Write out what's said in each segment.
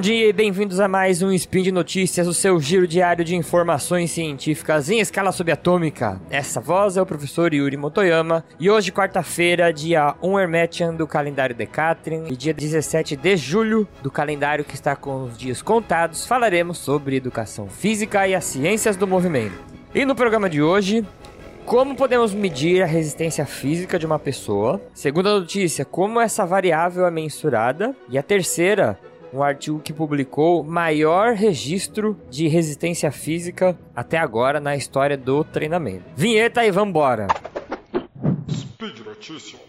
Bom dia e bem-vindos a mais um Spin de Notícias, o seu giro diário de informações científicas em escala subatômica. Essa voz é o professor Yuri Motoyama e hoje, quarta-feira, dia 1 Hermetian do calendário Decatrian e dia 17 de julho do calendário que está com os dias contados, falaremos sobre educação física e as ciências do movimento. E no programa de hoje, como podemos medir a resistência física de uma pessoa? Segunda notícia, como essa variável é mensurada? E a terceira, um artigo que publicou maior registro de resistência física até agora na história do treinamento. Vinheta e vambora! Speed Notícias.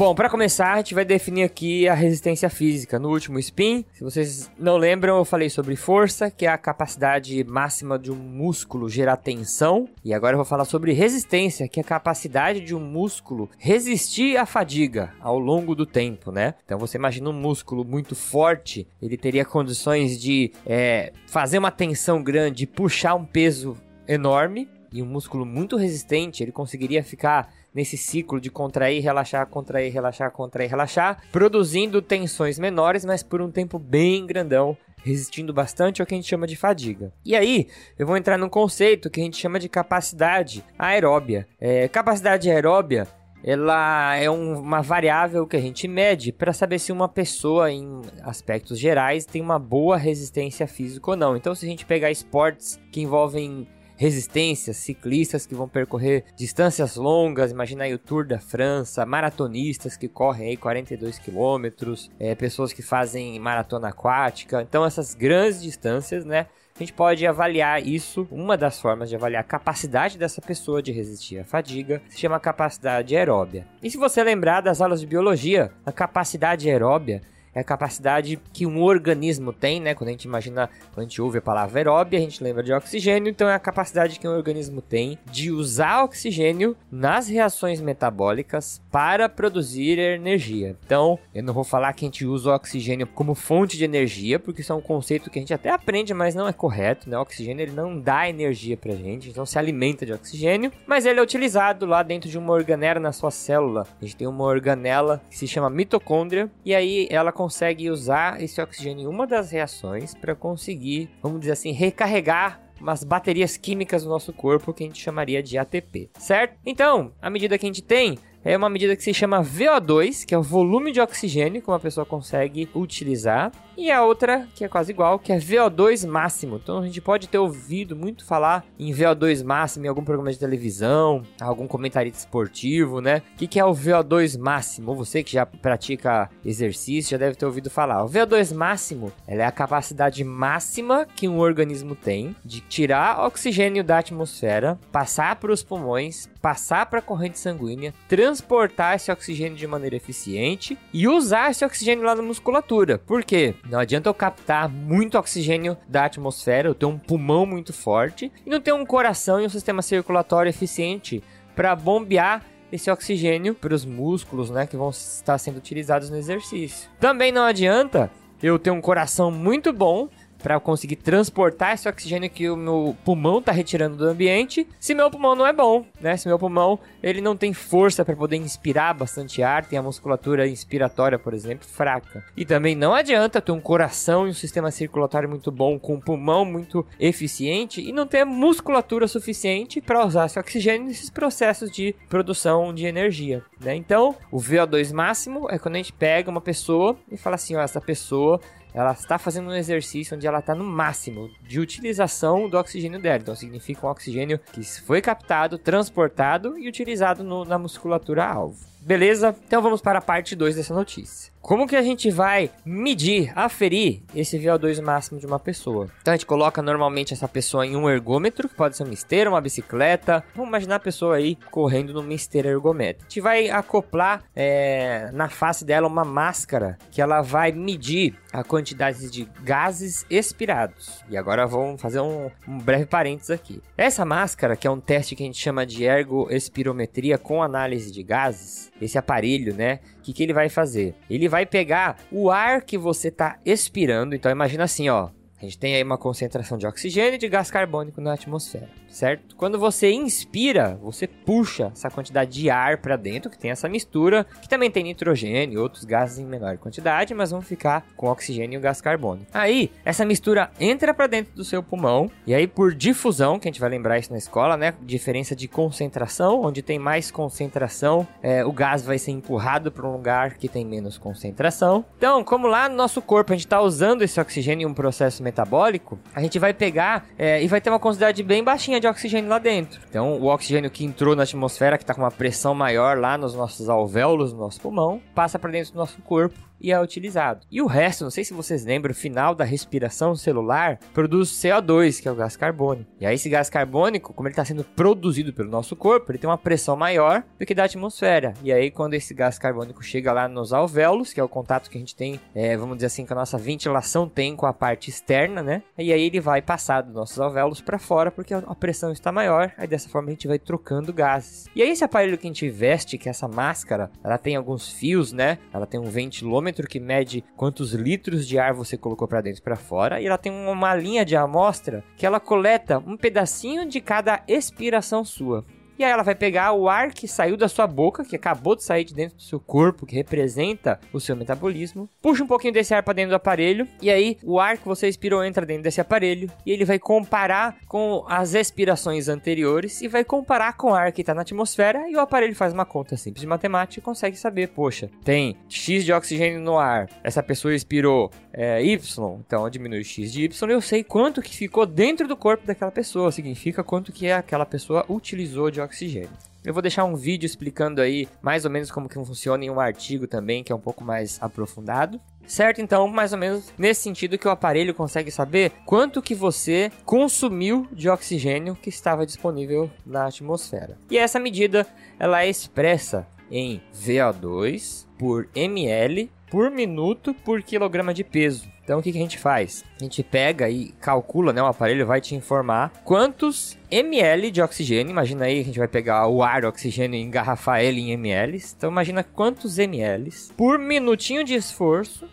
Bom, para começar, a gente vai definir aqui a resistência física. No último spin, se vocês não lembram, eu falei sobre força, que é a capacidade máxima de um músculo gerar tensão. E agora eu vou falar sobre resistência, que é a capacidade de um músculo resistir à fadiga ao longo do tempo, né? Então você imagina um músculo muito forte, ele teria condições de é, fazer uma tensão grande, puxar um peso enorme. E um músculo muito resistente, ele conseguiria ficar nesse ciclo de contrair, relaxar, contrair, relaxar, contrair, relaxar, produzindo tensões menores, mas por um tempo bem grandão, resistindo bastante ao que a gente chama de fadiga. E aí, eu vou entrar num conceito que a gente chama de capacidade aeróbia. É, capacidade aeróbia ela é um, uma variável que a gente mede para saber se uma pessoa, em aspectos gerais, tem uma boa resistência física ou não. Então, se a gente pegar esportes que envolvem resistências, ciclistas que vão percorrer distâncias longas, imagina aí o Tour da França, maratonistas que correm aí 42 quilômetros, é, pessoas que fazem maratona aquática. Então essas grandes distâncias, né? A gente pode avaliar isso. Uma das formas de avaliar a capacidade dessa pessoa de resistir à fadiga se chama capacidade aeróbia. E se você lembrar das aulas de biologia, a capacidade aeróbia é a capacidade que um organismo tem, né? Quando a gente imagina, quando a gente ouve a palavra aeróbia, a gente lembra de oxigênio, então é a capacidade que um organismo tem de usar oxigênio nas reações metabólicas para produzir energia. Então, eu não vou falar que a gente usa o oxigênio como fonte de energia, porque isso é um conceito que a gente até aprende, mas não é correto, né? O oxigênio ele não dá energia pra gente, então se alimenta de oxigênio, mas ele é utilizado lá dentro de uma organela na sua célula. A gente tem uma organela que se chama mitocôndria, e aí ela consegue usar esse oxigênio em uma das reações para conseguir, vamos dizer assim, recarregar umas baterias químicas no nosso corpo que a gente chamaria de ATP, certo? Então, à medida que a gente tem é uma medida que se chama VO2, que é o volume de oxigênio que uma pessoa consegue utilizar, e a outra, que é quase igual, que é VO2 máximo. Então a gente pode ter ouvido muito falar em VO2 máximo em algum programa de televisão, algum comentarista esportivo, né? O que, é o VO2 máximo? Você que já pratica exercício já deve ter ouvido falar. O VO2 máximo é a capacidade máxima que um organismo tem de tirar oxigênio da atmosfera, passar para os pulmões, passar para a corrente sanguínea, transportar esse oxigênio de maneira eficiente e usar esse oxigênio lá na musculatura. Por quê? Não adianta eu captar muito oxigênio da atmosfera, eu tenho um pulmão muito forte e não ter um coração e um sistema circulatório eficiente para bombear esse oxigênio para os músculos, né, que vão estar sendo utilizados no exercício. Também não adianta eu ter um coração muito bom para conseguir transportar esse oxigênio que o meu pulmão está retirando do ambiente, se meu pulmão não é bom, né? Se meu pulmão ele não tem força para poder inspirar bastante ar, tem a musculatura inspiratória, por exemplo, fraca. E também não adianta ter um coração e um sistema circulatório muito bom, com um pulmão muito eficiente e não ter musculatura suficiente para usar esse oxigênio nesses processos de produção de energia, né? Então, o VO2 máximo é quando a gente pega uma pessoa e fala assim, ó, essa pessoa ela está fazendo um exercício onde ela está no máximo de utilização do oxigênio dela. Então significa um oxigênio que foi captado, transportado e utilizado no, na musculatura alvo. Beleza? Então vamos para a parte 2 dessa notícia. Como que a gente vai medir, aferir esse VO2 máximo de uma pessoa? Então a gente coloca normalmente essa pessoa em um ergômetro, que pode ser uma esteira, uma bicicleta. Vamos imaginar a pessoa aí correndo numa esteira ergométrica. A gente vai acoplar é, na face dela uma máscara que ela vai medir a quantidade de gases expirados. E agora vamos fazer um, um breve parênteses aqui. Essa máscara, que é um teste que a gente chama de ergoespirometria com análise de gases, esse aparelho, né? O que, que ele vai fazer? Ele vai pegar o ar que você está expirando. Então imagina assim, ó. A gente tem aí uma concentração de oxigênio e de gás carbônico na atmosfera. Certo? Quando você inspira, você puxa essa quantidade de ar para dentro, que tem essa mistura, que também tem nitrogênio e outros gases em menor quantidade, mas vão ficar com oxigênio e gás carbônico. Aí, essa mistura entra para dentro do seu pulmão, e aí por difusão, que a gente vai lembrar isso na escola, né? Diferença de concentração, onde tem mais concentração, é, o gás vai ser empurrado para um lugar que tem menos concentração. Então, como lá no nosso corpo a gente está usando esse oxigênio em um processo metabólico, a gente vai pegar é, e vai ter uma quantidade bem baixinha de oxigênio lá dentro. Então, o oxigênio que entrou na atmosfera, que está com uma pressão maior lá nos nossos alvéolos, no nosso pulmão, passa para dentro do nosso corpo e é utilizado. E o resto, não sei se vocês lembram, o final da respiração celular produz CO2, que é o gás carbônico. E aí esse gás carbônico, como ele está sendo produzido pelo nosso corpo, ele tem uma pressão maior do que da atmosfera. E aí quando esse gás carbônico chega lá nos alvéolos, que é o contato que a gente tem, é, vamos dizer assim, que a nossa ventilação tem com a parte externa, né? E aí ele vai passar dos nossos alvéolos para fora, porque a pressão está maior. Aí dessa forma a gente vai trocando gases. E aí esse aparelho que a gente veste, que é essa máscara, ela tem alguns fios, né? Ela tem um ventilômetro termômetro que mede quantos litros de ar você colocou para dentro e para fora, e ela tem uma linha de amostra que ela coleta um pedacinho de cada expiração sua. E aí ela vai pegar o ar que saiu da sua boca, que acabou de sair de dentro do seu corpo, que representa o seu metabolismo, puxa um pouquinho desse ar para dentro do aparelho, e aí o ar que você expirou entra dentro desse aparelho, e ele vai comparar com as expirações anteriores e vai comparar com o ar que está na atmosfera, e o aparelho faz uma conta simples de matemática e consegue saber, poxa, tem X de oxigênio no ar, essa pessoa expirou é, Y, então diminui X de Y, eu sei quanto que ficou dentro do corpo daquela pessoa, significa quanto que aquela pessoa utilizou de oxigênio oxigênio. Eu vou deixar um vídeo explicando aí mais ou menos como que funciona em um artigo também, que é um pouco mais aprofundado. Certo? Então, mais ou menos nesse sentido que o aparelho consegue saber quanto que você consumiu de oxigênio que estava disponível na atmosfera. E essa medida, ela é expressa em VO2 por ml por minuto por quilograma de peso. Então o que, que a gente faz? A gente pega e calcula, né? O aparelho vai te informar quantos ml de oxigênio. Imagina aí, a gente vai pegar o ar, o oxigênio e engarrafar ele em ml. Então imagina quantos ml por minutinho de esforço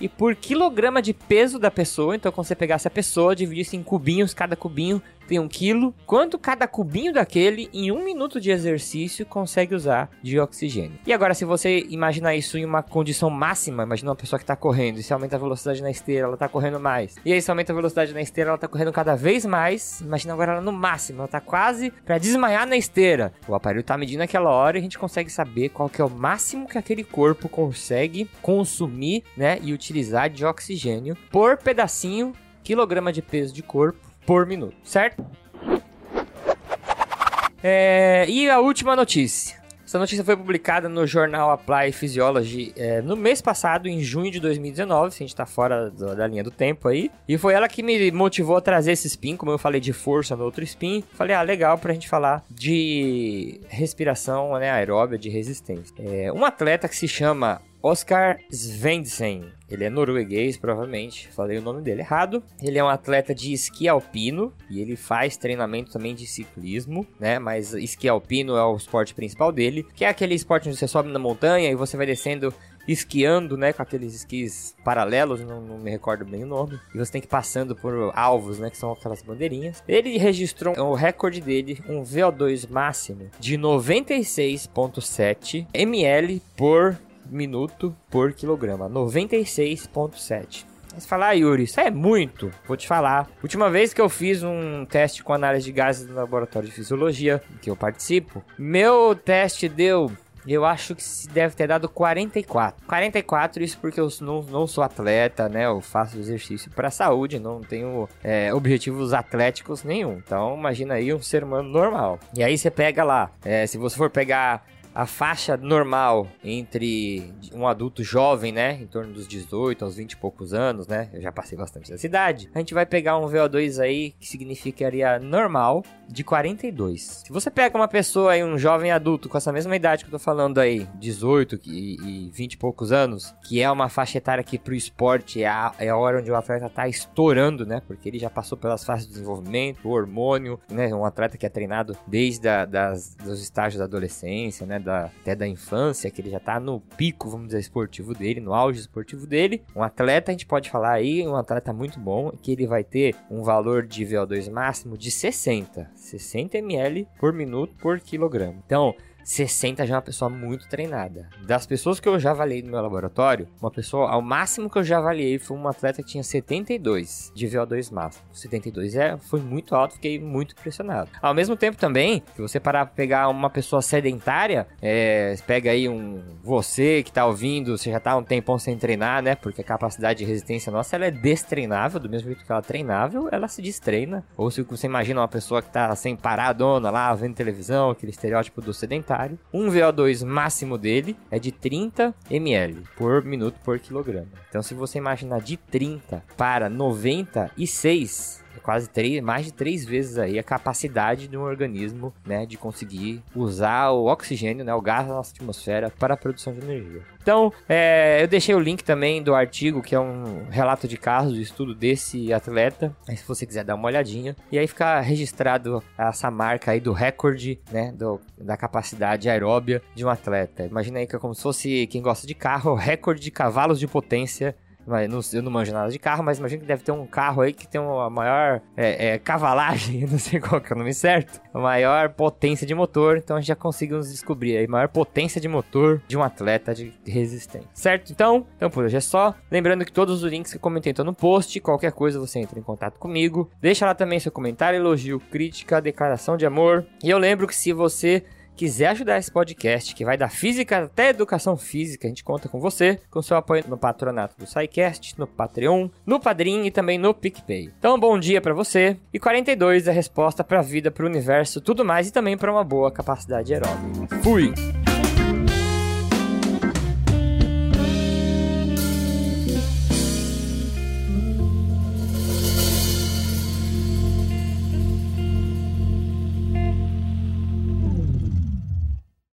e por quilograma de peso da pessoa. Então, quando você pegasse a pessoa, dividisse em cubinhos, cada cubinho tem um quilo, quanto cada cubinho daquele, em um minuto de exercício, consegue usar de oxigênio. E agora, se você imaginar isso em uma condição máxima, imagina uma pessoa que está correndo, e se aumenta a velocidade na esteira, ela está correndo mais. E aí, se aumenta a velocidade na esteira, ela está correndo cada vez mais. Imagina agora ela no máximo, ela está quase para desmaiar na esteira. O aparelho está medindo aquela hora e a gente consegue saber qual que é o máximo que aquele corpo consegue consumir, né, e utilizar de oxigênio por pedacinho, quilograma de peso de corpo por minuto, certo? É, e a última notícia. Essa notícia foi publicada no jornal Apply Physiology é, no mês passado, em junho de 2019. Se a gente tá fora do, da linha do tempo aí. E foi ela que me motivou a trazer esse spin, como eu falei de força no outro spin. Falei, ah, legal pra gente falar de respiração né, aeróbia, de resistência. É, um atleta que se chama Oscar Svendsen. Ele é norueguês, provavelmente. Falei o nome dele errado. Ele é um atleta de esqui alpino e ele faz treinamento também de ciclismo, né? Mas esqui alpino é o esporte principal dele, que é aquele esporte onde você sobe na montanha e você vai descendo esquiando, né, com aqueles esquis paralelos, não, não, me recordo bem o nome. E você tem que ir passando por alvos, né, que são aquelas bandeirinhas. Ele registrou o recorde dele, um VO2 máximo de 96.7 ml por minuto por quilograma, 96,7. Mas falar, ah, Yuri, isso é muito. Vou te falar. Última vez que eu fiz um teste com análise de gases no laboratório de fisiologia, que eu participo, meu teste deu eu acho que deve ter dado 44. 44, isso porque eu não, não sou atleta, né? Eu faço exercício para saúde, não tenho é, objetivos atléticos nenhum. Então, imagina aí um ser humano normal. E aí você pega lá, é, se você for pegar a faixa normal entre um adulto jovem, né, em torno dos 18 aos 20 e poucos anos, né, eu já passei bastante dessa idade, a gente vai pegar um VO2 aí que significaria normal de 42. Se você pega uma pessoa aí, um jovem adulto com essa mesma idade que eu tô falando aí, 18 e, e 20 e poucos anos, que é uma faixa etária que pro esporte é a, é a hora onde o atleta tá estourando, né, porque ele já passou pelas fases de desenvolvimento, hormônio, né, um atleta que é treinado desde a, das, dos estágios da adolescência, né, da, até da infância, que ele já tá no pico, vamos dizer, esportivo dele, no auge esportivo dele. Um atleta, a gente pode falar aí, um atleta muito bom, que ele vai ter um valor de VO2 máximo de 60, 60 ml por minuto por quilograma. Então, 60 já é uma pessoa muito treinada. Das pessoas que eu já avaliei no meu laboratório, uma pessoa, ao máximo que eu já avaliei foi um atleta que tinha 72 de VO2 máximo. 72 é, foi muito alto, fiquei muito impressionado. Ao mesmo tempo também, se você parar pra pegar uma pessoa sedentária, é, pega aí um você que tá ouvindo, você já tá um tempão sem treinar, né? Porque a capacidade de resistência nossa ela é destreinável, do mesmo jeito que ela é treinável, ela se destreina. Ou se você imagina uma pessoa que tá sem paradona lá, vendo televisão, aquele estereótipo do sedentário, um VO2 máximo dele é de 30 ml por minuto por quilograma. Então, se você imaginar de 30 para 96 é quase três, mais de três vezes aí a capacidade de um organismo, né, de conseguir usar o oxigênio, né, o gás da nossa atmosfera para a produção de energia. Então, é, eu deixei o link também do artigo, que é um relato de casos, de estudo desse atleta. Aí, se você quiser dar uma olhadinha. E aí fica registrado essa marca aí do recorde, né, do, da capacidade aeróbia de um atleta. Imagina aí que é como se fosse, quem gosta de carro, recorde de cavalos de potência mas eu não manjo nada de carro, mas imagino que deve ter um carro aí que tem uma maior é, é, cavalagem, não sei qual que é o nome certo, a maior potência de motor. Então a gente já conseguimos descobrir aí maior potência de motor de um atleta de resistência, certo? Então, então por hoje é só. Lembrando que todos os links que eu comentei estão no post. Qualquer coisa você entra em contato comigo. Deixa lá também seu comentário, elogio, crítica, declaração de amor. E eu lembro que se você quiser ajudar esse podcast, que vai da física até educação física, a gente conta com você, com seu apoio no patronato do SciCast, no Patreon, no Padrim e também no PicPay. Então, bom dia para você. E 42 é a resposta para a vida, para o universo, tudo mais e também para uma boa capacidade aeróbica. Fui!